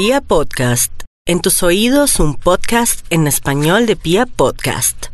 Pia Podcast, en tus oídos un podcast en español de Pia Podcast.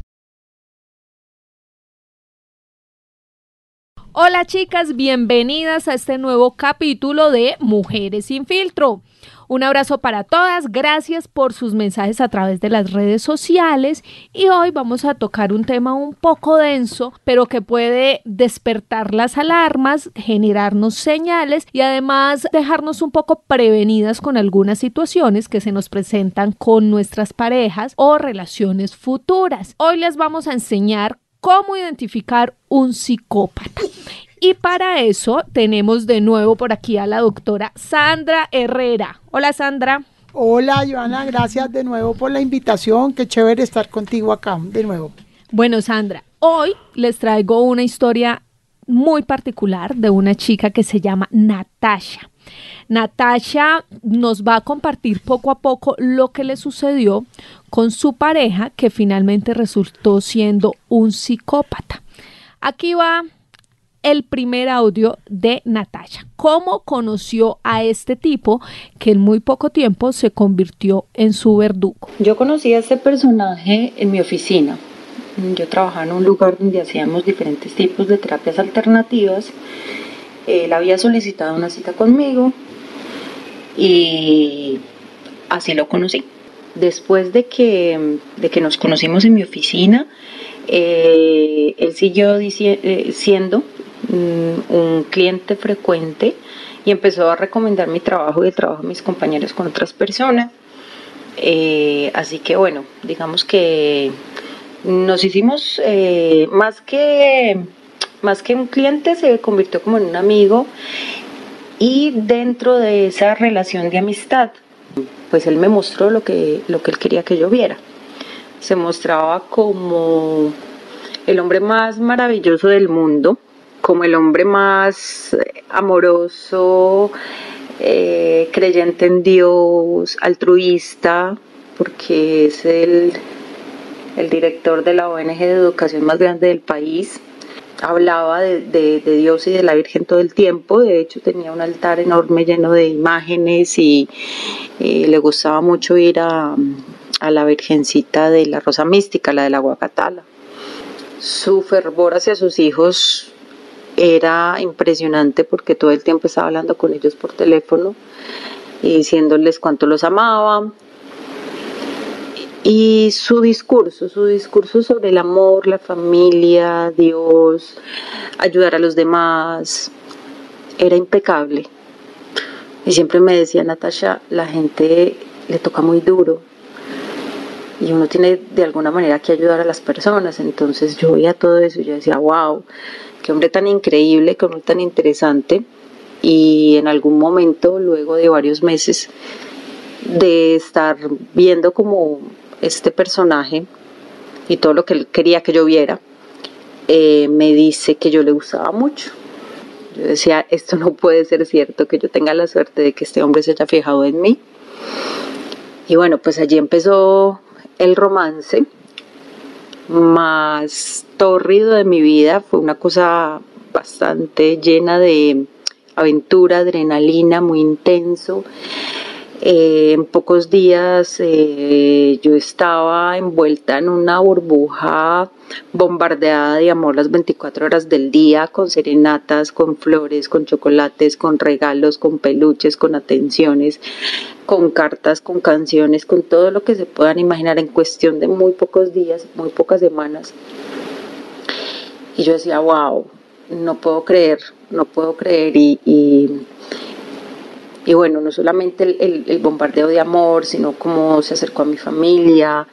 Hola chicas, bienvenidas a este nuevo capítulo de Mujeres sin filtro. Un abrazo para todas, gracias por sus mensajes a través de las redes sociales y hoy vamos a tocar un tema un poco denso, pero que puede despertar las alarmas, generarnos señales y además dejarnos un poco prevenidas con algunas situaciones que se nos presentan con nuestras parejas o relaciones futuras. Hoy les vamos a enseñar cómo identificar un psicópata. Y para eso tenemos de nuevo por aquí a la doctora Sandra Herrera. Hola Sandra. Hola Joana, gracias de nuevo por la invitación. Qué chévere estar contigo acá de nuevo. Bueno Sandra, hoy les traigo una historia muy particular de una chica que se llama Natasha. Natasha nos va a compartir poco a poco lo que le sucedió con su pareja que finalmente resultó siendo un psicópata. Aquí va el primer audio de Natasha. ¿Cómo conoció a este tipo que en muy poco tiempo se convirtió en su verdugo? Yo conocí a este personaje en mi oficina. Yo trabajaba en un lugar donde hacíamos diferentes tipos de terapias alternativas. Él había solicitado una cita conmigo y así lo conocí. Después de que, de que nos conocimos en mi oficina, eh, él siguió eh, siendo un cliente frecuente y empezó a recomendar mi trabajo y el trabajo de mis compañeros con otras personas. Eh, así que bueno, digamos que nos hicimos eh, más que más que un cliente se convirtió como en un amigo y dentro de esa relación de amistad pues él me mostró lo que lo que él quería que yo viera se mostraba como el hombre más maravilloso del mundo como el hombre más amoroso, eh, creyente en Dios, altruista, porque es el, el, director de la ONG de educación más grande del país. Hablaba de, Dios y de la Virgen todo el tiempo, de hecho tenía un altar enorme lleno de imágenes y, le gustaba mucho ir a, a la Virgencita de la Rosa Mística, la de la Guacatala. Su fervor hacia sus hijos era impresionante porque todo el tiempo estaba hablando con ellos por teléfono y diciéndoles cuánto los amaba. Y su discurso, su discurso sobre el amor, la familia, Dios, ayudar a los demás, era impecable. Y siempre me decía Natasha, la gente le toca muy duro y uno tiene de alguna manera que ayudar a las personas. Entonces yo veía todo eso y yo decía, wow, qué hombre tan increíble, qué hombre tan interesante. Y en algún momento, luego de varios meses de estar viendo como este personaje y todo lo que él quería que yo viera, eh, me dice que yo le gustaba mucho. Yo decía, esto no puede ser cierto, que yo tenga la suerte de que este hombre se haya fijado en mí. Y bueno, pues allí empezó el romance más torrido de mi vida. Fue una cosa bastante llena de aventura, adrenalina, muy intenso. Eh, en pocos días eh, yo estaba envuelta en una burbuja bombardeada de amor las 24 horas del día, con serenatas, con flores, con chocolates, con regalos, con peluches, con atenciones, con cartas, con canciones, con todo lo que se puedan imaginar en cuestión de muy pocos días, muy pocas semanas. Y yo decía, wow, no puedo creer, no puedo creer y y bueno, no solamente el, bombardeo de amor, sino cómo se acercó a mi familia,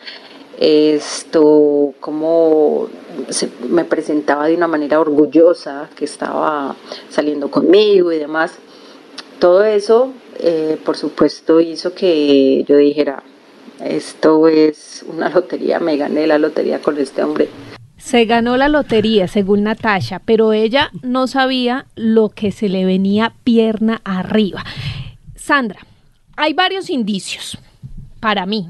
esto, cómo se, me presentaba de una manera orgullosa que estaba saliendo conmigo y demás. Todo eso, eh, por supuesto, hizo que yo dijera, esto es una lotería, me gané la lotería con este hombre. Se ganó la lotería, según Natasha, pero ella no sabía lo que se le venía pierna arriba. Sandra, hay varios indicios para mí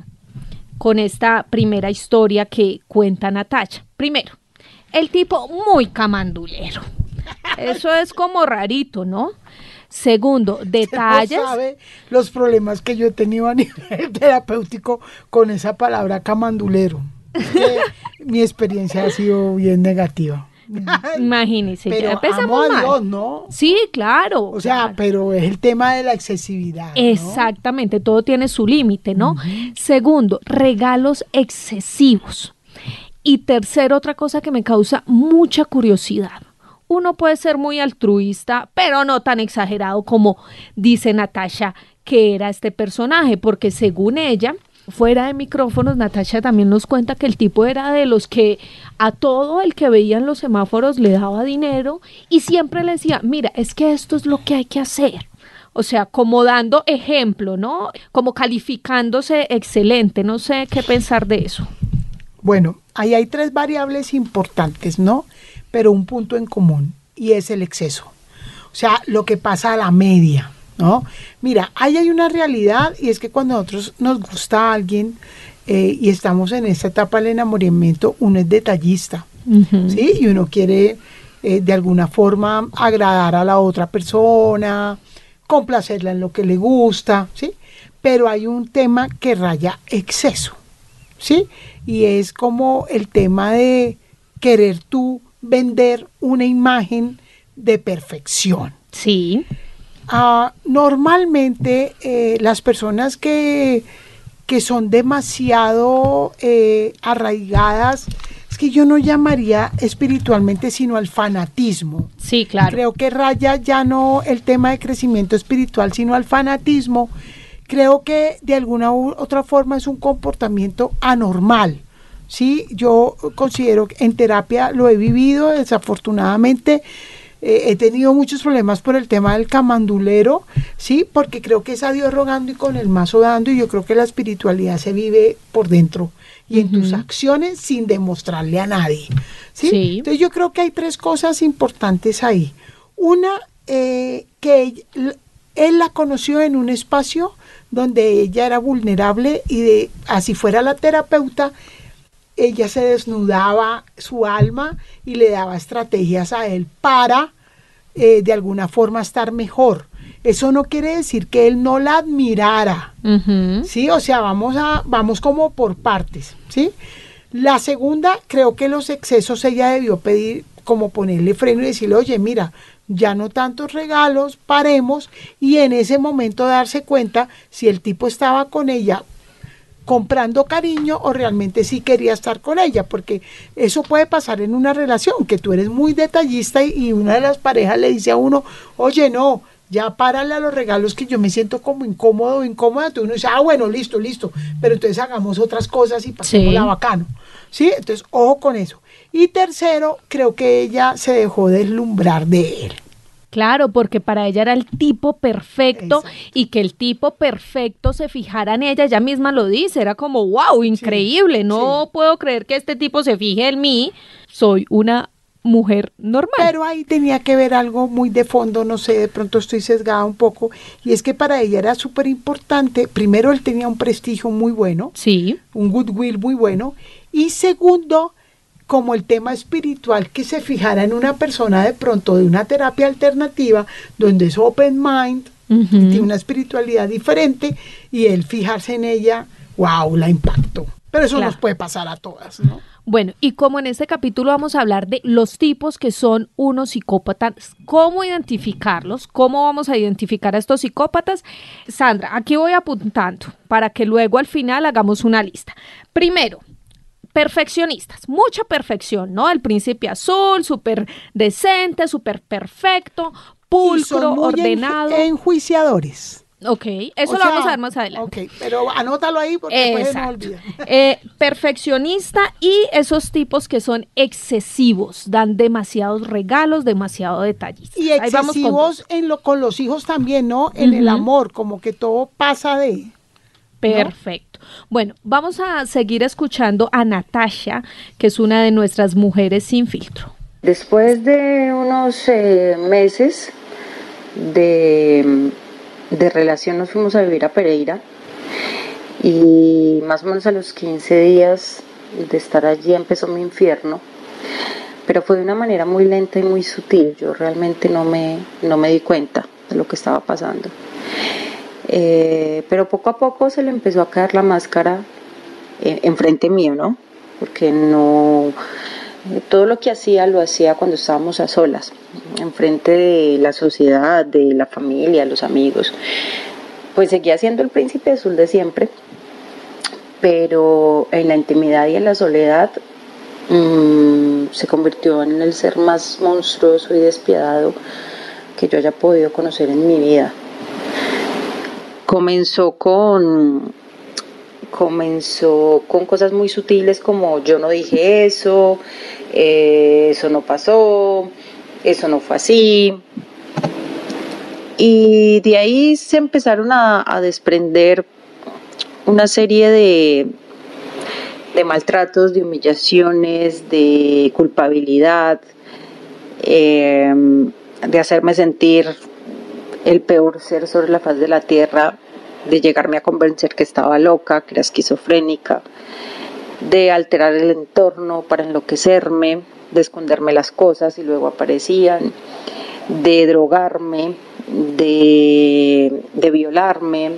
con esta primera historia que cuenta Natasha. Primero, el tipo muy camandulero. Eso es como rarito, ¿no? Segundo, detalles. No sabe los problemas que yo he tenido a nivel terapéutico con esa palabra camandulero. Mi experiencia ha sido bien negativa. Imagínese, ya Pero amo a. Dios, ¿no? Sí, claro. O sea, claro. pero es el tema de la excesividad. ¿no? Exactamente, todo tiene su límite, ¿no? Segundo, regalos excesivos. Y tercero, otra cosa que me causa mucha curiosidad. Uno puede ser muy altruista, pero no tan exagerado como dice Natasha que era este personaje, porque según ella, fuera de micrófonos, Natasha también nos cuenta que el tipo era de los que a todo el que veía en los semáforos le daba dinero y siempre le decía, mira, es que esto es lo que hay que hacer. O sea, como dando ejemplo, ¿no? Como calificándose excelente. No sé qué pensar de eso. Bueno, ahí hay tres variables importantes, ¿no? Pero un punto en común y es el exceso. O sea, lo que pasa a la media, ¿no? Mira, ahí hay una realidad y es que cuando nosotros nos gusta a alguien eh, y estamos en esta etapa del enamoramiento, uno es detallista, ¿sí? Y uno quiere eh, de alguna forma agradar a la otra persona, complacerla en lo que le gusta, ¿sí? Pero hay un tema que raya exceso, ¿sí? Y es como el tema de querer tú vender una imagen de perfección. Sí. Ah, normalmente eh, las personas que, que son demasiado eh, arraigadas, es que yo no llamaría espiritualmente, sino al fanatismo. Sí, claro. Creo que raya ya no el tema de crecimiento espiritual, sino al fanatismo. Creo que de alguna u otra forma es un comportamiento anormal. Sí, yo considero que en terapia lo he vivido, desafortunadamente eh, he tenido muchos problemas por el tema del camandulero, sí, porque creo que es a Dios rogando y con el mazo dando, y yo creo que la espiritualidad se vive por dentro y en tus acciones sin demostrarle a nadie. ¿sí? Sí. Entonces yo creo que hay tres cosas importantes ahí. Una, eh, que él, él la conoció en un espacio donde ella era vulnerable y de así fuera la terapeuta, ella se desnudaba su alma y le daba estrategias a él para eh, de alguna forma estar mejor. Eso no quiere decir que él no la admirara. ¿sí? O sea, vamos, a, vamos como por partes, ¿sí? La segunda, creo que los excesos ella debió pedir, como ponerle freno y decirle, oye, mira, ya no tantos regalos, paremos, y en ese momento darse cuenta si el tipo estaba con ella comprando cariño o realmente sí quería estar con ella, porque eso puede pasar en una relación, que tú eres muy detallista y, y una de las parejas le dice a uno, oye, no, ya párale a los regalos que yo me siento como incómodo o incómoda, tú uno dice, ah, bueno, listo, listo, pero entonces hagamos otras cosas y pasemos Sí. la bacano, ¿sí? Entonces, ojo con eso. Y tercero, creo que ella se dejó deslumbrar de él. Claro, porque para ella era el tipo perfecto Exacto. y que el tipo perfecto se fijara en ella, ella misma lo dice, era como, wow, increíble, no puedo creer que este tipo se fije en mí, soy una mujer normal. Pero ahí tenía que ver algo muy de fondo, no sé, de pronto estoy sesgada un poco, y es que para ella era súper importante, primero él tenía un prestigio muy bueno, sí, un goodwill muy bueno, y segundo, como el tema espiritual, que se fijara en una persona de pronto de una terapia alternativa, donde es open mind, Ujú. tiene una espiritualidad diferente, y él fijarse en ella, wow, la impactó. Pero eso Claro. nos puede pasar a todas, ¿no? Bueno, y como en este capítulo vamos a hablar de los tipos que son unos psicópatas, cómo identificarlos, cómo vamos a identificar a estos psicópatas. Sandra, aquí voy apuntando para que luego al final hagamos una lista. Primero, perfeccionistas, mucha perfección, ¿no? El príncipe azul, súper decente, súper perfecto, Y pulcro, son muy ordenado. enju- enjuiciadores. ok, eso O lo vamos a ver más adelante. Ok, pero anótalo ahí porque después se nos Exacto. olvida. Eh, perfeccionista y esos tipos que son excesivos, dan demasiados regalos, demasiado detallistas. Y con excesivos dos. en lo, con los hijos también, ¿no? En el amor, como que todo pasa de... Perfecto. Bueno, vamos a seguir escuchando a Natasha, que es una de nuestras mujeres sin filtro. Después de unos eh, meses de, de relación nos fuimos a vivir a Pereira y más o menos a los 15 días de estar allí empezó mi infierno, pero fue de una manera muy lenta y muy sutil, yo realmente no me, no me di cuenta. de lo que estaba pasando. Eh, pero poco a poco se le empezó a caer la máscara enfrente mío, ¿no? Porque no, todo lo que hacía lo hacía cuando estábamos a solas, enfrente de la sociedad, de la familia, los amigos. Pues seguía siendo el príncipe azul de siempre, pero en la intimidad y en la soledad mmm, se convirtió en el ser más monstruoso y despiadado que yo haya podido conocer en mi vida. Comenzó con comenzó con cosas muy sutiles como yo no dije eso, eh, eso no pasó, eso no fue así. Y de ahí se empezaron a, desprender una serie de, de, maltratos, de humillaciones, de culpabilidad, eh, de hacerme sentir el peor ser sobre la faz de la tierra de llegarme a convencer que estaba loca, que era esquizofrénica, de alterar el entorno para enloquecerme, de esconderme las cosas y luego aparecían, de drogarme, de, violarme,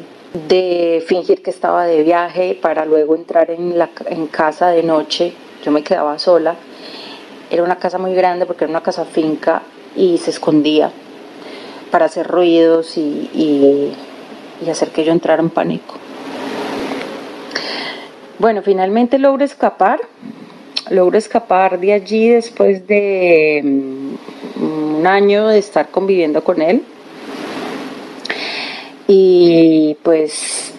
de fingir que estaba de viaje para luego entrar en, la, en casa de noche. Yo me quedaba sola. Era una casa muy grande porque era una casa finca y se escondía para hacer ruidos y y hacer que yo entrara en pánico. Bueno, finalmente logro escapar, logro escapar de allí después de mm, un año de estar conviviendo con él. Y pues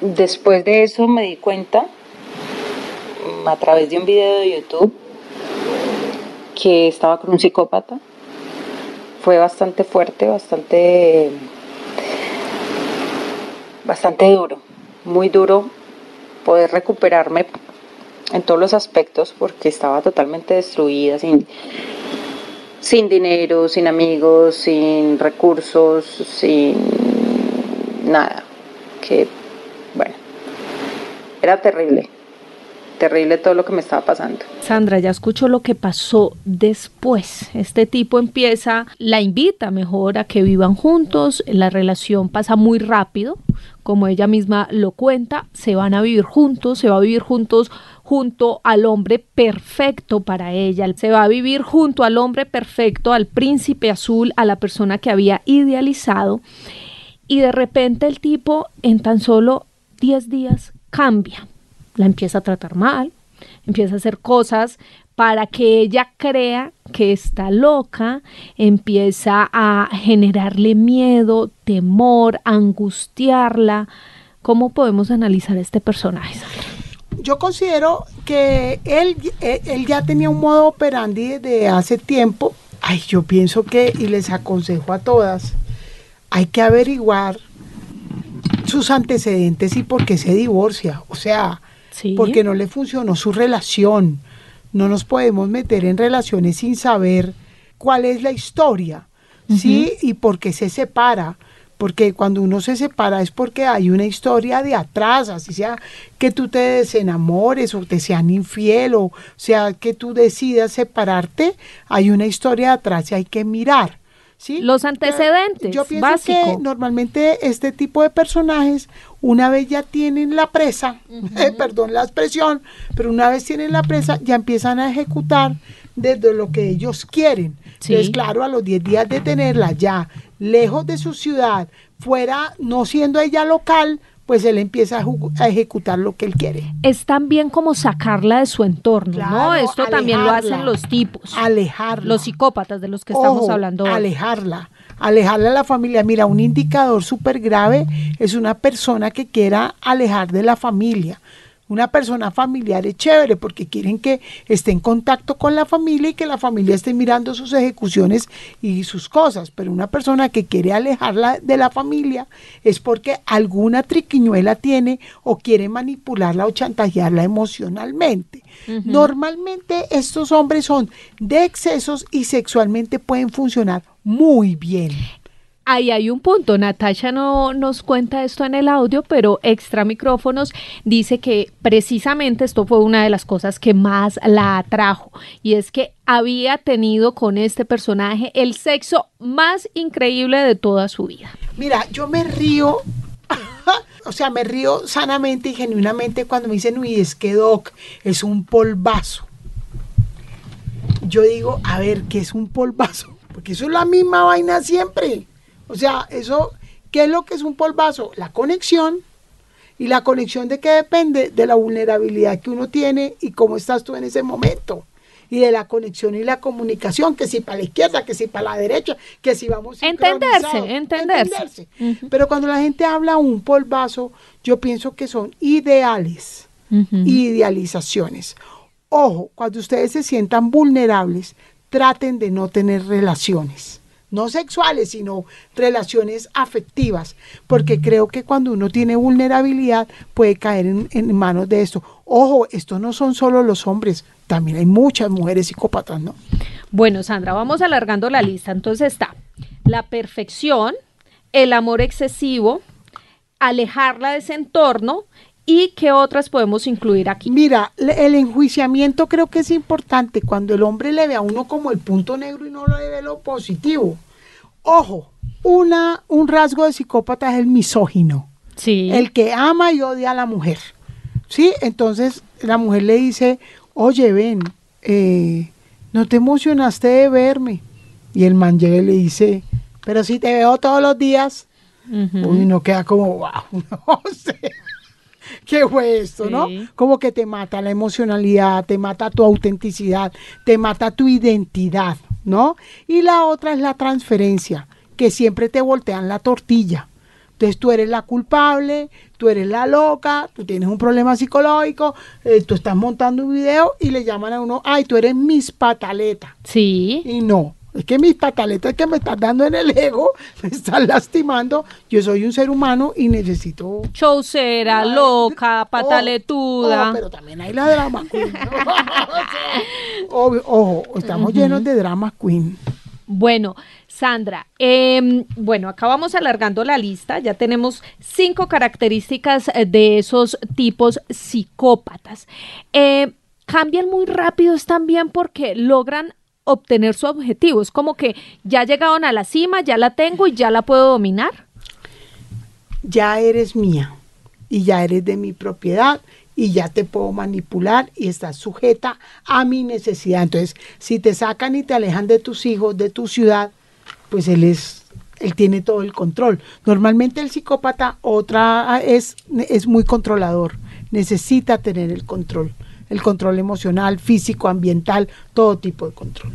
después de eso me di cuenta mm, a través de un video de YouTube que estaba con un psicópata. Fue bastante fuerte, bastante bastante duro, muy duro poder recuperarme en todos los aspectos porque estaba totalmente destruida, sin, sin dinero, sin amigos, sin recursos, sin nada. Que, bueno, era terrible terrible todo lo que me estaba pasando. Sandra, ya escucho lo que pasó después. Este tipo empieza, la invita mejor a que vivan juntos, la relación pasa muy rápido, como ella misma lo cuenta, se van a vivir juntos, se va a vivir juntos junto al hombre perfecto para ella, se va a vivir junto al hombre perfecto, al príncipe azul, a la persona que había idealizado, y de repente el tipo en tan solo 10 días cambia la empieza a tratar mal, empieza a hacer cosas para que ella crea que está loca, empieza a generarle miedo, temor, angustiarla. ¿Cómo podemos analizar este personaje? Yo considero que él, eh, él ya tenía un modo operandi de hace tiempo. Ay, yo pienso que, y les aconsejo a todas, hay que averiguar sus antecedentes y por qué se divorcia. O sea, porque no le funcionó su relación. No nos podemos meter en relaciones sin saber cuál es la historia, ¿sí? Y por qué se separa. Porque cuando uno se separa es porque hay una historia de atrás, así sea que tú te desenamores o te sean infiel o sea que tú decidas separarte, hay una historia de atrás y hay que mirar. Los antecedentes. Yo pienso que normalmente este tipo de personajes, una vez ya tienen la presa, eh, perdón la expresión, pero una vez tienen la presa, ya empiezan a ejecutar desde lo que ellos quieren. Entonces, claro, a los 10 días de tenerla ya lejos de su ciudad, fuera, no siendo ella local, pues él empieza a, ejecutar lo que él quiere. Es también como sacarla de su entorno, ¿no? Esto también lo hacen los tipos. Alejarla. Los psicópatas de los que estamos hablando hoy. Alejarla. Alejarla a la familia. Mira, un indicador súper grave es una persona que quiera alejar de la familia. Una persona familiar es chévere porque quieren que esté en contacto con la familia y que la familia esté mirando sus ejecuciones y sus cosas. Pero una persona que quiere alejarla de la familia es porque alguna triquiñuela tiene o quiere manipularla o chantajearla emocionalmente. Normalmente estos hombres son de excesos y sexualmente pueden funcionar muy bien. Ahí hay un punto. Natasha no nos cuenta esto en el audio, pero extra micrófonos dice que precisamente esto fue una de las cosas que más la atrajo y es que había tenido con este personaje el sexo más increíble de toda su vida. Mira, yo me río, o sea, me río sanamente y genuinamente cuando me dicen, uy, es que Doc es un polvazo. Yo digo, a ver, ¿qué es un polvazo? Porque eso es la misma vaina siempre. O sea, eso, ¿qué es lo que es un polvazo? La conexión. ¿Y la conexión de qué depende? De la vulnerabilidad que uno tiene y cómo estás tú en ese momento. Y de la conexión y la comunicación, que si para la izquierda, que si para la derecha, que si vamos Entenderse, entenderse. Pero cuando la gente habla un polvazo, yo pienso que son ideales, idealizaciones. Ojo, cuando ustedes se sientan vulnerables, traten de no tener relaciones no sexuales, sino relaciones afectivas, porque creo que cuando uno tiene vulnerabilidad puede caer en, manos de esto. Ojo, esto no son solo los hombres, también hay muchas mujeres psicópatas, ¿no? Bueno, Sandra, vamos alargando la lista. Entonces está la perfección, el amor excesivo, alejarla de ese entorno ¿Y qué otras podemos incluir aquí? Mira, el enjuiciamiento creo que es importante cuando el hombre le ve a uno como el punto negro y no le ve lo positivo. Ojo, una, un rasgo de psicópata es el misógino. Sí. El que ama y odia a la mujer. ¿Sí? Entonces la mujer le dice, oye, ven, eh, no te emocionaste de verme. Y el man llega y le dice, pero si te veo todos los días. Uy, no queda como, wow, no sé. ¿Qué fue esto, no? Como que te mata la emocionalidad, te mata tu autenticidad, te mata tu identidad, ¿no? Y la otra es la transferencia, que siempre te voltean la tortilla. Entonces tú eres la culpable, tú eres la loca, tú tienes un problema psicológico, eh, tú estás montando un video y le llaman a uno, ay, tú eres mis pataletas. Sí. Y no, es que mis pataletas que me están dando en el ego me están lastimando. Yo soy un ser humano y necesito. Chaucera, loca, oh, pataletuda. Oh, pero también hay la drama queen. ojo, estamos llenos de drama queen. Bueno, Sandra, em, bueno, acá vamos alargando la lista. Ya tenemos cinco características eh, de esos tipos psicópatas. Eh, cambian muy rápido también porque logran obtener su objetivo. Es como que ya llegaron a la cima, ya la tengo y ya la puedo dominar. Ya eres mía y ya eres de mi propiedad y ya te puedo manipular y estás sujeta a mi necesidad. Entonces, si te sacan y te alejan de tus hijos, de tu ciudad, pues él es él tiene todo el control. Normalmente el psicópata otra es es muy controlador, necesita tener el control el control emocional, físico, ambiental, todo tipo de control.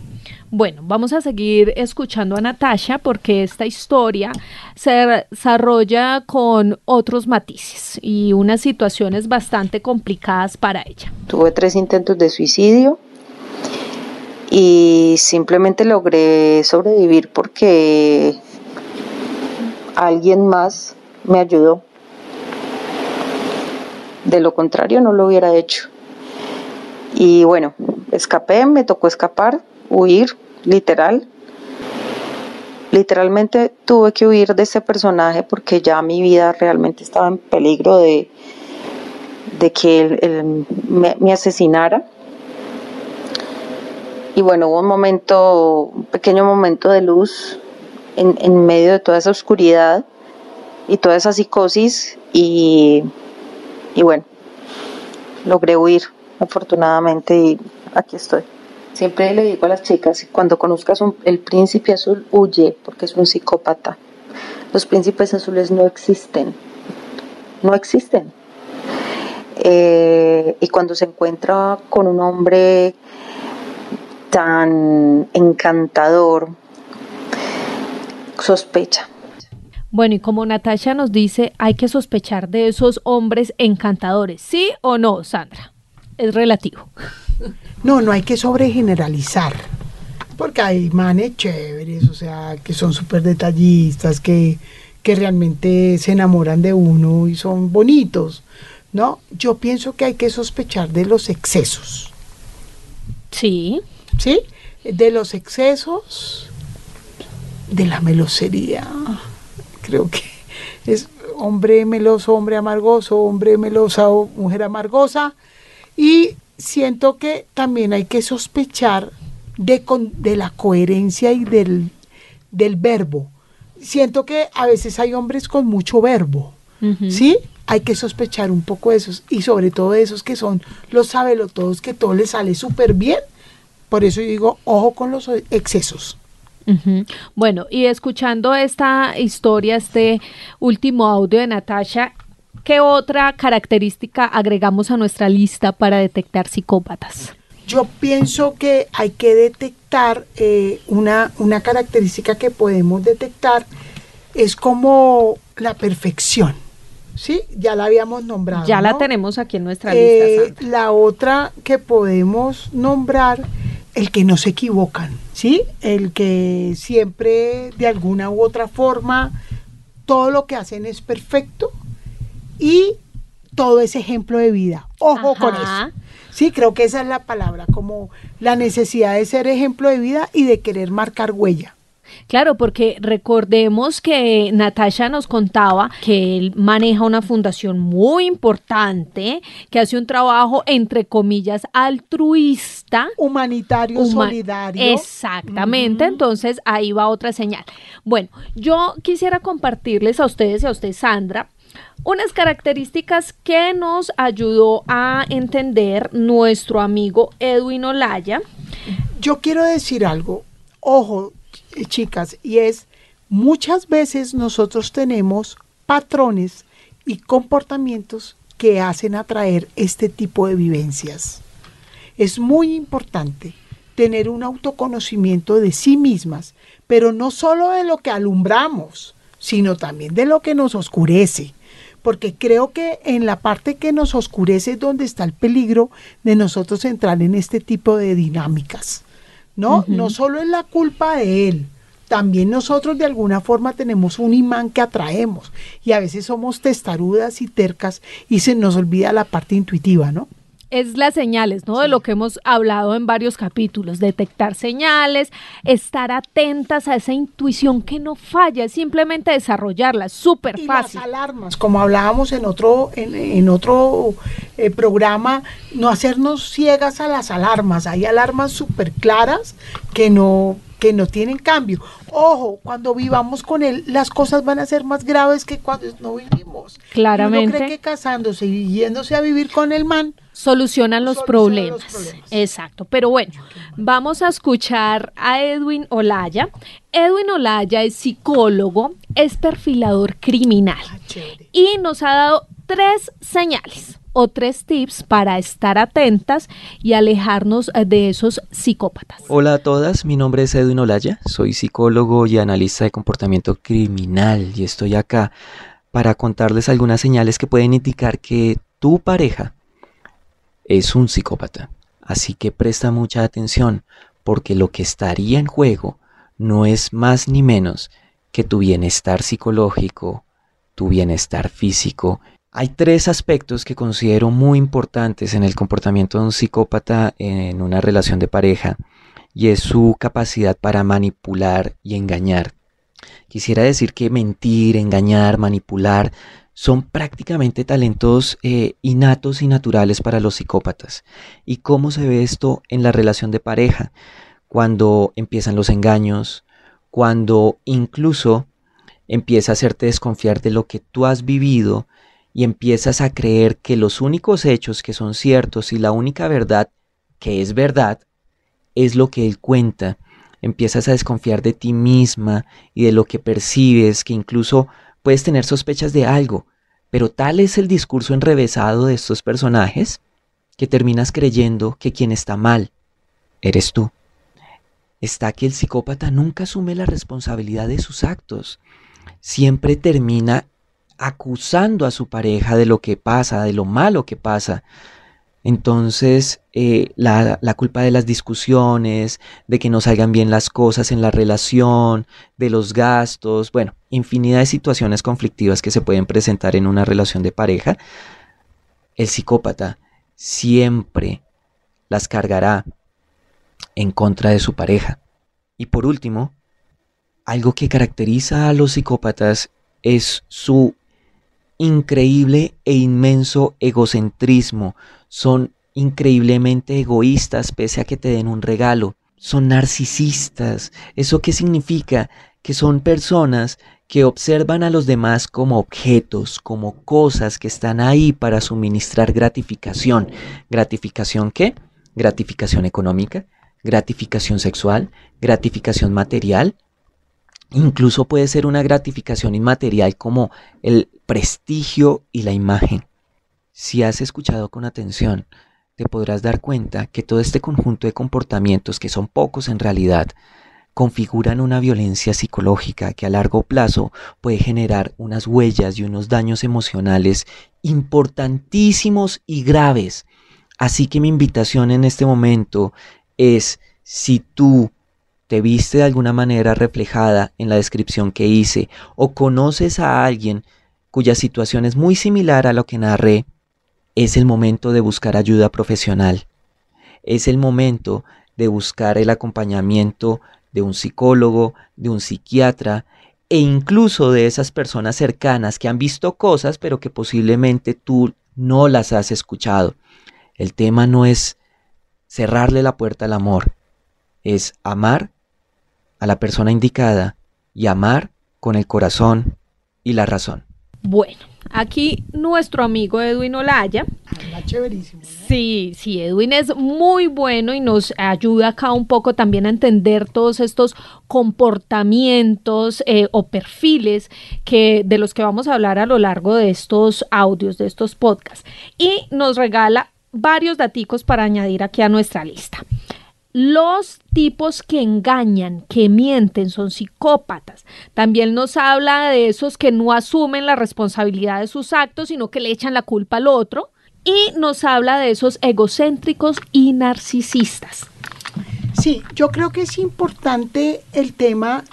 Bueno, vamos a seguir escuchando a Natasha porque esta historia se desarrolla con otros matices y unas situaciones bastante complicadas para ella. Tuve tres intentos de suicidio y simplemente logré sobrevivir porque alguien más me ayudó. De lo contrario no lo hubiera hecho. Y bueno, escapé, me tocó escapar, huir, literal. Literalmente tuve que huir de ese personaje porque ya mi vida realmente estaba en peligro de, de que él, me, asesinara. Y bueno, hubo un momento, un pequeño momento de luz en, en medio de toda esa oscuridad y toda esa psicosis y, y bueno, logré huir afortunadamente, y aquí estoy. Siempre le digo a las chicas, cuando conozcas el príncipe azul, huye, porque es un psicópata. Los príncipes azules no existen, no existen. Eh, y cuando se encuentra con un hombre tan encantador, sospecha. Bueno, y como Natasha nos dice, hay que sospechar de esos hombres encantadores, ¿sí o no, Sandra? Es relativo. No, no hay que sobregeneralizar. Porque hay manes chéveres, o sea, que son súper detallistas, que, que realmente se enamoran de uno y son bonitos. ¿No? Yo pienso que hay que sospechar de los excesos. Sí. ¿Sí? De los excesos de la melosería. Creo que es hombre meloso, hombre amargoso, hombre melosa o mujer amargosa. Y siento que también hay que sospechar de, de la coherencia y del, del verbo. Siento que a veces hay hombres con mucho verbo, ¿sí? Hay que sospechar un poco de esos y sobre todo de esos que son los todos que todo les sale súper bien. Por eso yo digo, ojo con los excesos. Bueno, y escuchando esta historia, este último audio de Natasha, ¿qué otra característica agregamos a nuestra lista para detectar psicópatas? Yo pienso que hay que detectar eh, una, una característica que podemos detectar, es como la perfección. ¿sí? Ya la habíamos nombrado. Ya la tenemos aquí en nuestra lista. Eh, la otra que podemos nombrar, el que no se equivocan, ¿sí? El que siempre, de alguna u otra forma, todo lo que hacen es perfecto y todo es ejemplo de vida. Ojo con eso. Sí, creo que esa es la palabra, como la necesidad de ser ejemplo de vida y de querer marcar huella. Claro, porque recordemos que Natasha nos contaba que él maneja una fundación muy importante, que hace un trabajo, entre comillas, altruista. Humanitario, solidario. Exactamente, entonces ahí va otra señal. Bueno, yo quisiera compartirles a ustedes y a usted, Sandra, unas características que nos ayudó a entender nuestro amigo Edwin Olaya. Yo quiero decir algo, ojo, chicas, y es muchas veces nosotros tenemos patrones y comportamientos que hacen atraer este tipo de vivencias. Es muy importante tener un autoconocimiento de sí mismas, pero no solo de lo que alumbramos, sino también de lo que nos oscurece, porque creo que en la parte que nos oscurece es donde está el peligro de nosotros entrar en este tipo de dinámicas. ¿no? No solo es la culpa de él, también nosotros de alguna forma tenemos un imán que atraemos y a veces somos testarudas y tercas y se nos olvida la parte intuitiva, ¿no? Es las señales, ¿no? De lo que hemos hablado en varios capítulos, detectar señales, estar atentas a esa intuición que no falla, simplemente desarrollarla, súper fácil. Las alarmas, como hablábamos en otro, en, otro eh, programa, no hacernos ciegas a las alarmas. Hay alarmas súper claras que no que no tienen cambio. Ojo, cuando vivamos con él, las cosas van a ser más graves que cuando no vivimos. Claramente. Y cree que casándose y yéndose a vivir con el man solucionan los, problemas. Exacto. Pero bueno, vamos a escuchar a Edwin Olaya. Edwin Olaya es psicólogo, es perfilador criminal ah, y nos ha dado tres señales o tres tips para estar atentas y alejarnos eh, de esos psicópatas. Hola a todas, mi nombre es Edwin Olaya, soy psicólogo y analista de comportamiento criminal y estoy acá para contarles algunas señales que pueden indicar que tu pareja es un psicópata. Así que presta mucha atención porque lo que estaría en juego no es más ni menos que tu bienestar psicológico, tu bienestar físico hay tres aspectos que considero muy importantes en el comportamiento de un psicópata en una relación de pareja y es su capacidad para manipular y engañar. Quisiera decir que mentir, engañar, manipular son prácticamente talentos eh, innatos y naturales para los psicópatas. ¿Y cómo se ve esto en la relación de pareja? Cuando empiezan los engaños, cuando incluso empieza a hacerte desconfiar de lo que tú has vivido y empiezas a creer que los únicos hechos que son ciertos y la única verdad que es verdad es lo que él cuenta. Empiezas a desconfiar de ti misma y de lo que percibes, que incluso puedes tener sospechas de algo, pero tal es el discurso enrevesado de estos personajes que terminas creyendo que quien está mal eres tú. Está que el psicópata nunca asume la responsabilidad de sus actos. Siempre termina acusando a su pareja de lo que pasa, de lo malo que pasa. Entonces, eh, la, la, culpa de las discusiones, de que no salgan bien las cosas en la relación, de los gastos, bueno, infinidad de situaciones conflictivas que se pueden presentar en una relación de pareja, el psicópata siempre las cargará en contra de su pareja. Y por último, algo que caracteriza a los psicópatas es su increíble e inmenso egocentrismo. Son increíblemente egoístas pese a que te den un regalo. Son narcisistas. ¿Eso qué significa? Que son personas que observan a los demás como objetos, como cosas que están ahí para suministrar gratificación. ¿Gratificación qué? Gratificación económica, gratificación sexual, gratificación material. Incluso puede ser una gratificación inmaterial como el prestigio y la imagen. Si has escuchado con atención, te podrás dar cuenta que todo este conjunto de comportamientos, que son pocos en realidad, configuran una violencia psicológica que a largo plazo puede generar unas huellas y unos daños emocionales importantísimos y graves. Así que mi invitación en este momento es, si tú te viste de alguna manera reflejada en la descripción que hice o conoces a alguien cuya situación es muy similar a lo que narré, es el momento de buscar ayuda profesional. Es el momento de buscar el acompañamiento de un psicólogo, de un psiquiatra e incluso de esas personas cercanas que han visto cosas pero que posiblemente tú no las has escuchado. El tema no es cerrarle la puerta al amor, es amar a la persona indicada y amar con el corazón y la razón. Bueno, aquí nuestro amigo Edwin Olaya. chéverísimo. Sí, sí, Edwin es muy bueno y nos ayuda acá un poco también a entender todos estos comportamientos eh, o perfiles que, de los que vamos a hablar a lo largo de estos audios, de estos podcasts. Y nos regala varios daticos para añadir aquí a nuestra lista. Los tipos que engañan, que mienten, son psicópatas. También nos habla de esos que no asumen la responsabilidad de sus actos, sino que le echan la culpa al otro. Y nos habla de esos egocéntricos y narcisistas. Sí, yo creo que es importante el tema.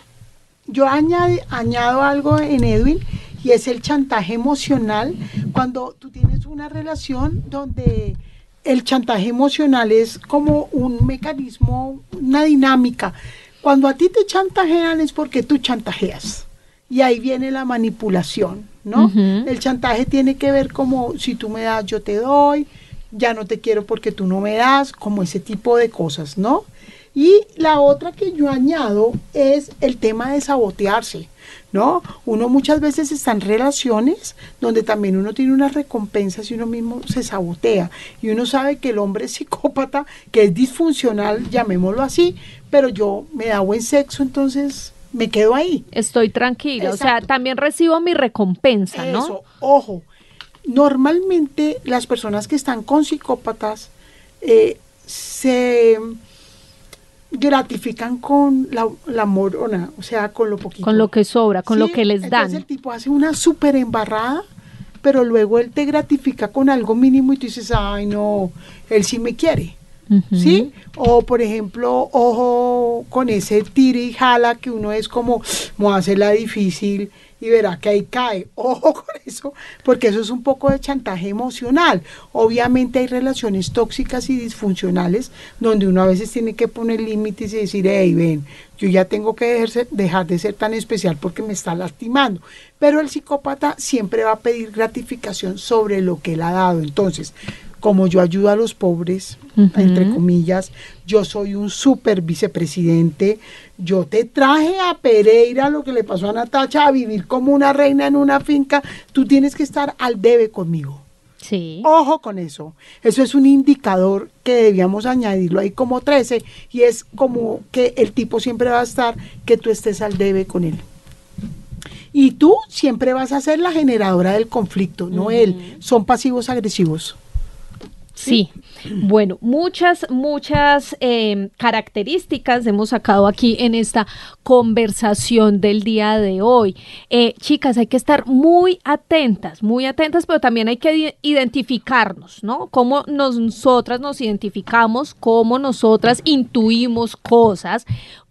Yo añado algo en Edwin y es el chantaje emocional. Cuando tú tienes una relación donde el chantaje emocional es como un mecanismo, una dinámica. Cuando a ti te chantajean es porque tú chantajeas. Y ahí viene la manipulación, ¿no? El chantaje tiene que ver como si tú me das, yo te doy, ya no te quiero porque tú no me das, como ese tipo de cosas, ¿no? Y la otra que yo añado es el tema de sabotearse, ¿no? Uno muchas veces está en relaciones donde también uno tiene unas recompensas y uno mismo se sabotea. Y uno sabe que el hombre es psicópata, que es disfuncional, llamémoslo así, pero yo me da buen sexo, entonces me quedo ahí. Estoy tranquila, o sea, también recibo mi recompensa, ¿no? Eso, ojo, normalmente las personas que están con psicópatas eh, se gratifican con la, morona, o sea, con lo poquito. Con lo que sobra, con lo que les dan. Entonces el tipo hace una súper embarrada, pero luego él te gratifica con algo mínimo y tú dices, ay no, él sí me quiere. ¿Sí? O por ejemplo, ojo con ese tira y jala que uno es como, a hacerla difícil y verá que ahí cae. Ojo con eso, porque eso es un poco de chantaje emocional. Obviamente hay relaciones tóxicas y disfuncionales donde uno a veces tiene que poner límites y decir, hey, ven, yo ya tengo que dejar de ser tan especial porque me está lastimando. Pero el psicópata siempre va a pedir gratificación sobre lo que él ha dado. Entonces, como yo ayudo a los pobres, entre comillas, yo soy un super vicepresidente, yo te traje a Pereira lo que le pasó a Natacha, a vivir como una reina en una finca, tú tienes que estar al debe conmigo. Sí. Ojo con eso. Eso es un indicador que debíamos añadirlo ahí como 13 y es como que el tipo siempre va a estar que tú estés al debe con él. Y tú siempre vas a ser la generadora del conflicto, no él. Son pasivos agresivos. Sí. Bueno, muchas, muchas em, características hemos sacado aquí en esta conversación del día de hoy. Eh, chicas, hay que estar muy atentas, muy atentas, pero también hay que identificarnos, ¿no? Cómo nosotras nos identificamos, cómo nosotras intuimos cosas,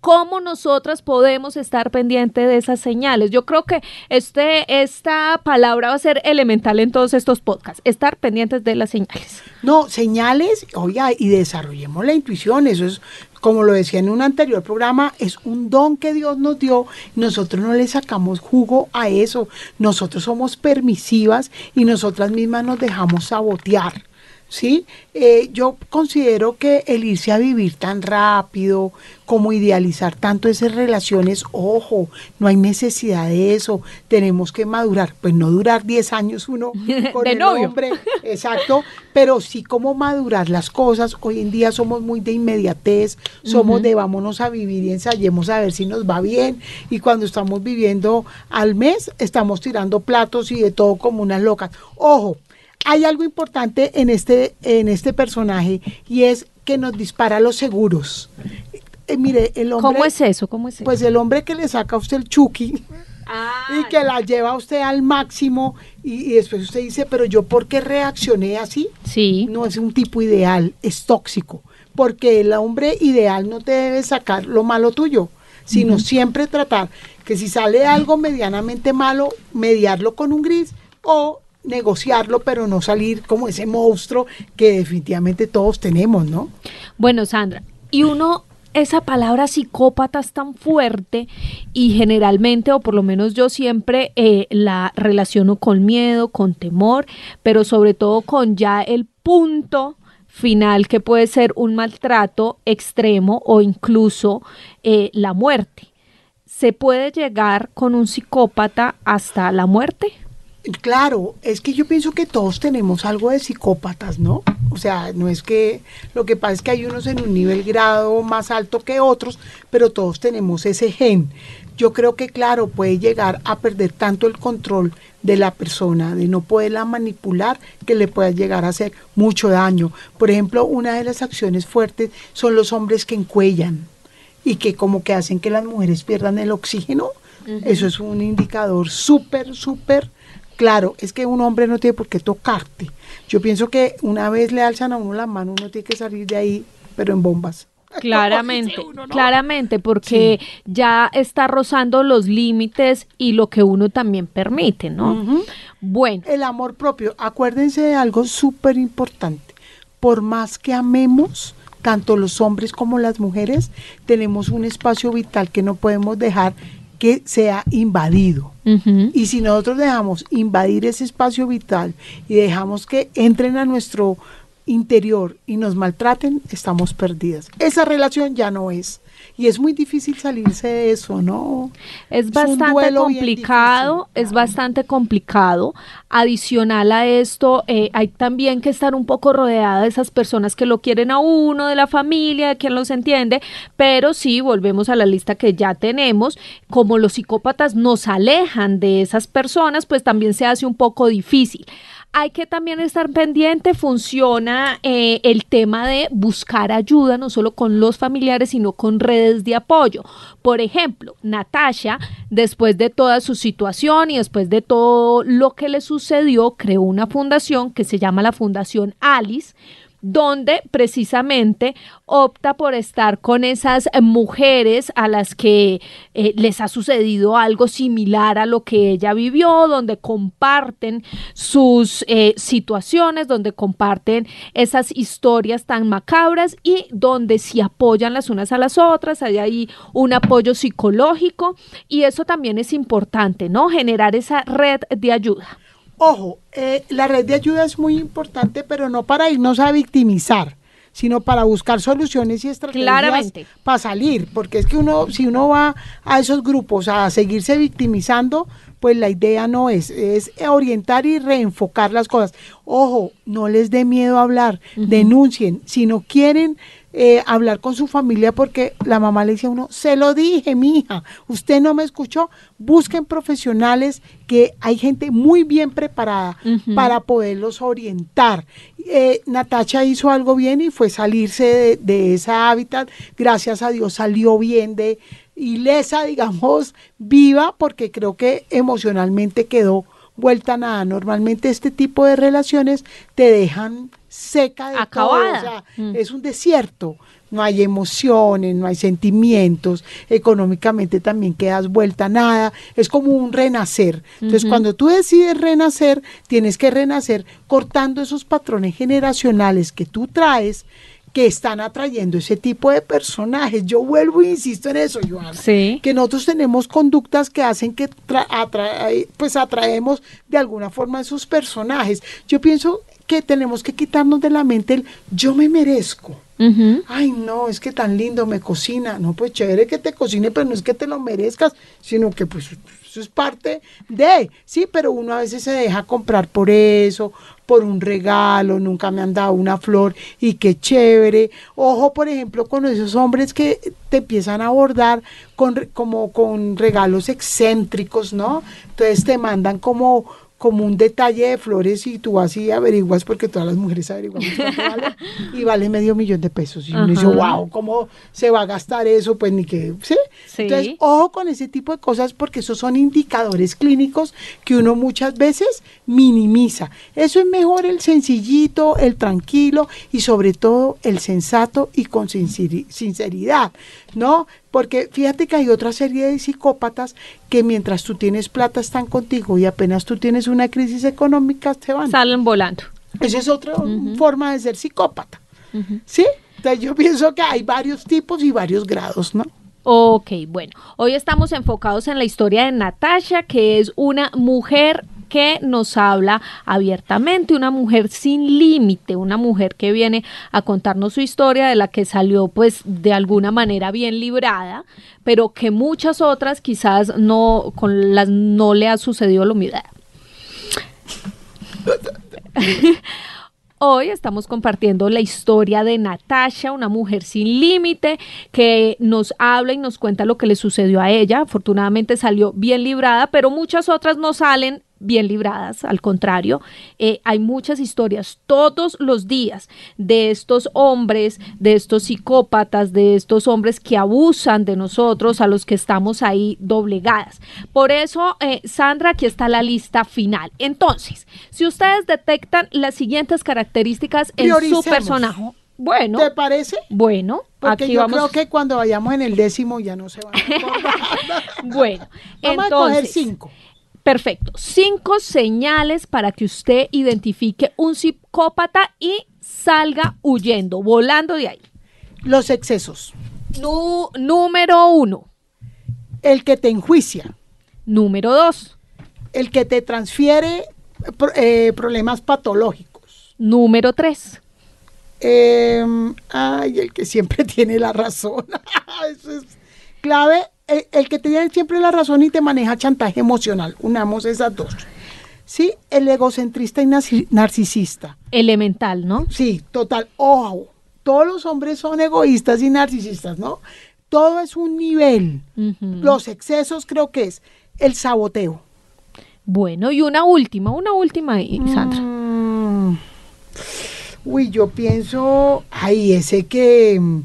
¿Cómo nosotras podemos estar pendientes de esas señales? Yo creo que este, esta palabra va a ser elemental en todos estos podcasts, estar pendientes de las señales. No, señales, oiga, y desarrollemos la intuición, eso es como lo decía en un anterior programa, es un don que Dios nos dio. Nosotros no le sacamos jugo a eso. Nosotros somos permisivas y nosotras mismas nos dejamos sabotear. ¿Sí? Eh, yo considero que el irse a vivir tan rápido, como idealizar tanto esas relaciones, ojo, no hay necesidad de eso, tenemos que madurar, pues no durar 10 años uno con el hombre, exacto, pero sí como madurar las cosas, hoy en día somos muy de inmediatez, somos de vámonos a vivir y ensayemos a ver si nos va bien, y cuando estamos viviendo al mes, estamos tirando platos y de todo como unas locas, ojo, hay algo importante en este, en este personaje y es que nos dispara los seguros. Eh, mire, el hombre. ¿Cómo es eso? ¿Cómo es eso? Pues el hombre que le saca a usted el chuki y que la lleva a usted al máximo y, después usted dice, pero yo por qué reaccioné así? Sí. No es un tipo ideal, es tóxico, porque el hombre ideal no te debe sacar lo malo tuyo, sino siempre tratar que si sale algo medianamente malo, mediarlo con un gris o negociarlo, pero no salir como ese monstruo que definitivamente todos tenemos, ¿no? Bueno, Sandra, y uno esa palabra psicópata es tan fuerte y generalmente, o por lo menos yo siempre eh, la relaciono con miedo, con temor, pero sobre todo con ya el punto final que puede ser un maltrato extremo o incluso eh, la muerte. ¿Se puede llegar con un psicópata hasta la muerte? Claro, es que yo pienso que todos tenemos algo de psicópatas, ¿no? O sea, no es que lo que pasa es que hay unos en un nivel grado más alto que otros, pero todos tenemos ese gen. Yo creo que, claro, puede llegar a perder tanto el control de la persona, de no poderla manipular, que le pueda llegar a hacer mucho daño. Por ejemplo, una de las acciones fuertes son los hombres que encuellan y que como que hacen que las mujeres pierdan el oxígeno. Eso es un indicador súper, súper Claro, es que un hombre no tiene por qué tocarte. Yo pienso que una vez le alzan a uno la mano, uno tiene que salir de ahí, pero en bombas. Claramente, claramente, porque ya está rozando los límites y lo que uno también permite, ¿no? Bueno. El amor propio, acuérdense de algo súper importante. Por más que amemos, tanto los hombres como las mujeres, tenemos un espacio vital que no podemos dejar que sea invadido. Y si nosotros dejamos invadir ese espacio vital y dejamos que entren a nuestro interior y nos maltraten, estamos perdidas. Esa relación ya no es. Y es muy difícil salirse de eso, ¿no? Es, bastante complicado, es bastante complicado. Adicional a esto, eh, hay también que estar un poco rodeada de esas personas que lo quieren a uno, de la familia, de quien los entiende, pero sí, volvemos a la lista que ya tenemos, como los psicópatas nos alejan de esas personas, pues también se hace un poco difícil hay que también estar pendiente, funciona eh, el tema de buscar ayuda, no solo con los familiares, sino con redes de apoyo. Por ejemplo, Natasha, después de toda su situación y después de todo lo que le sucedió, creó una fundación que se llama la Fundación Alice donde precisamente opta por estar con esas mujeres a las que eh, les ha sucedido algo similar a lo que ella vivió, donde comparten sus eh, situaciones, donde comparten esas historias tan macabras y donde se apoyan las unas a las otras, hay ahí un apoyo psicológico y eso también es importante, ¿no? Generar esa red de ayuda. Ojo, eh, la red de ayuda es muy importante, pero no para irnos a victimizar, sino para buscar soluciones y estrategias para salir, porque es que uno, si uno va a esos grupos a seguirse victimizando, pues la idea no es, es orientar y reenfocar las cosas. Ojo, no les dé miedo hablar, denuncien, si no quieren eh, hablar con su familia porque la mamá le dice a uno, se lo dije, mi hija, usted no me escuchó, busquen profesionales que hay gente muy bien preparada para poderlos orientar. Eh, Natacha hizo algo bien y fue salirse de, de esa hábitat, gracias a Dios salió bien de ilesa, digamos, viva, porque creo que emocionalmente quedó vuelta a nada. Normalmente este tipo de relaciones te dejan seca de Acabada. Mm. es un desierto. no hay emociones, no hay sentimientos, económicamente también quedas vuelta a nada, es como un renacer. Entonces, cuando tú decides renacer, tienes que renacer cortando esos patrones generacionales que tú traes que están atrayendo ese tipo de personajes. Yo vuelvo e insisto en eso, Joana. Sí. Que nosotros tenemos conductas que hacen que pues atraemos de alguna forma esos personajes. Yo pienso que tenemos que quitarnos de la mente el yo me merezco. Ay, no, es que tan lindo me cocina. No, pues chévere que te cocine, pero no es que te lo merezcas, sino que pues eso es parte de, sí, pero uno a veces se deja comprar por eso, por un regalo, nunca me han dado una flor y qué chévere. Ojo, por ejemplo, con esos hombres que te empiezan a abordar con, como con regalos excéntricos, ¿no? Entonces te mandan como como un detalle de flores y tú vas y averiguas porque todas las mujeres averiguamos cuánto vale y vale medio millón de pesos. Y uno dice wow cómo se va a gastar eso pues ni que ¿sí? entonces ojo con ese tipo de cosas porque esos son indicadores clínicos que uno muchas veces minimiza. Eso es mejor el sencillito el tranquilo y sobre todo el sensato y con sinceridad no porque fíjate que hay otra serie de psicópatas que mientras tú tienes plata están contigo y apenas tú tienes una crisis económica te van. Salen volando. Esa es otra forma de ser psicópata. ¿Sí? Entonces yo pienso que hay varios tipos y varios grados, ¿no? Ok, bueno, hoy estamos enfocados en la historia de Natasha, que es una mujer que nos habla abiertamente, una mujer sin límite, una mujer que viene a contarnos su historia de la que salió pues de alguna manera bien librada, pero que muchas otras quizás no con las no le ha sucedido lo mismo. Hoy estamos compartiendo la historia de Natasha, una mujer sin límite, que nos habla y nos cuenta lo que le sucedió a ella. Afortunadamente salió bien librada, pero muchas otras no salen bien libradas, al contrario, eh, hay muchas historias todos los días de estos hombres, de estos psicópatas, de estos hombres que abusan de nosotros, a los que estamos ahí doblegadas. Por eso, eh, Sandra, aquí está la lista final. Entonces, si ustedes detectan las siguientes características en su personaje, bueno. ¿Te parece? Bueno, Porque aquí yo vamos. creo que cuando vayamos en el décimo ya no se van a bueno, vamos a coger cinco. Perfecto. Cinco señales para que usted identifique un psicópata y salga huyendo, volando de ahí. Los excesos. número uno. El que te enjuicia. Número dos. El que te transfiere eh, problemas patológicos. Número tres. Em, ay, el que siempre tiene la razón. Eso es clave el, que te tiene siempre la razón y te maneja chantaje emocional. Unamos esas dos. Sí, el egocentrista y narcisista. Elemental, ¿no? Sí, total. Ojo, todos los hombres son egoístas y narcisistas, ¿no? Todo es un nivel. Los excesos creo que es el saboteo. Bueno, y una última, una última, Sandra. Mm. uy, yo pienso, ay, ese que mm,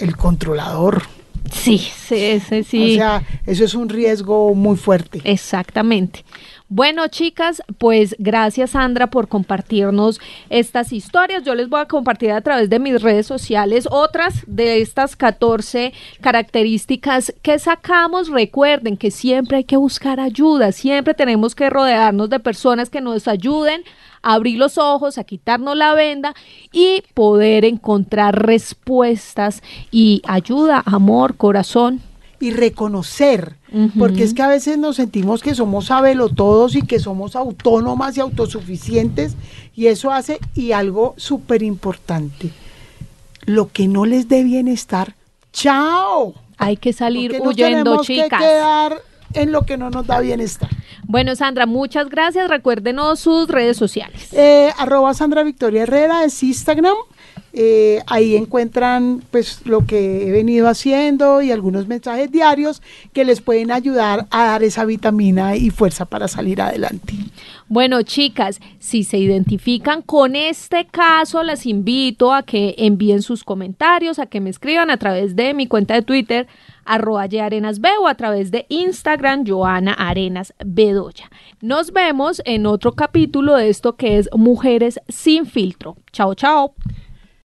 el controlador. Sí, sí, sí, sí. O sea, eso es un riesgo muy fuerte. Exactamente. Bueno, chicas, pues gracias Sandra por compartirnos estas historias. Yo les voy a compartir a través de mis redes sociales otras de estas 14 características que sacamos. Recuerden que siempre hay que buscar ayuda, siempre tenemos que rodearnos de personas que nos ayuden abrir los ojos, a quitarnos la venda y poder encontrar respuestas y ayuda, amor, corazón. Y reconocer, porque es que a veces nos sentimos que somos todos y que somos autónomas y autosuficientes, y eso hace, y algo súper importante, lo que no les dé bienestar, chao. Hay que salir huyendo, chicas. Que quedar en lo que no nos da bienestar. Bueno, Sandra, muchas gracias. Recuérdenos sus redes sociales. Eh, arroba Sandra Victoria Herrera es Instagram. Eh, ahí encuentran pues lo que he venido haciendo y algunos mensajes diarios que les pueden ayudar a dar esa vitamina y fuerza para salir adelante. Bueno, chicas, si se identifican con este caso, las invito a que envíen sus comentarios, a que me escriban a través de mi cuenta de Twitter arroba Arenas o a través de Instagram Joana Arenas Bedoya. Nos vemos en otro capítulo de esto que es Mujeres sin filtro. Chao, chao.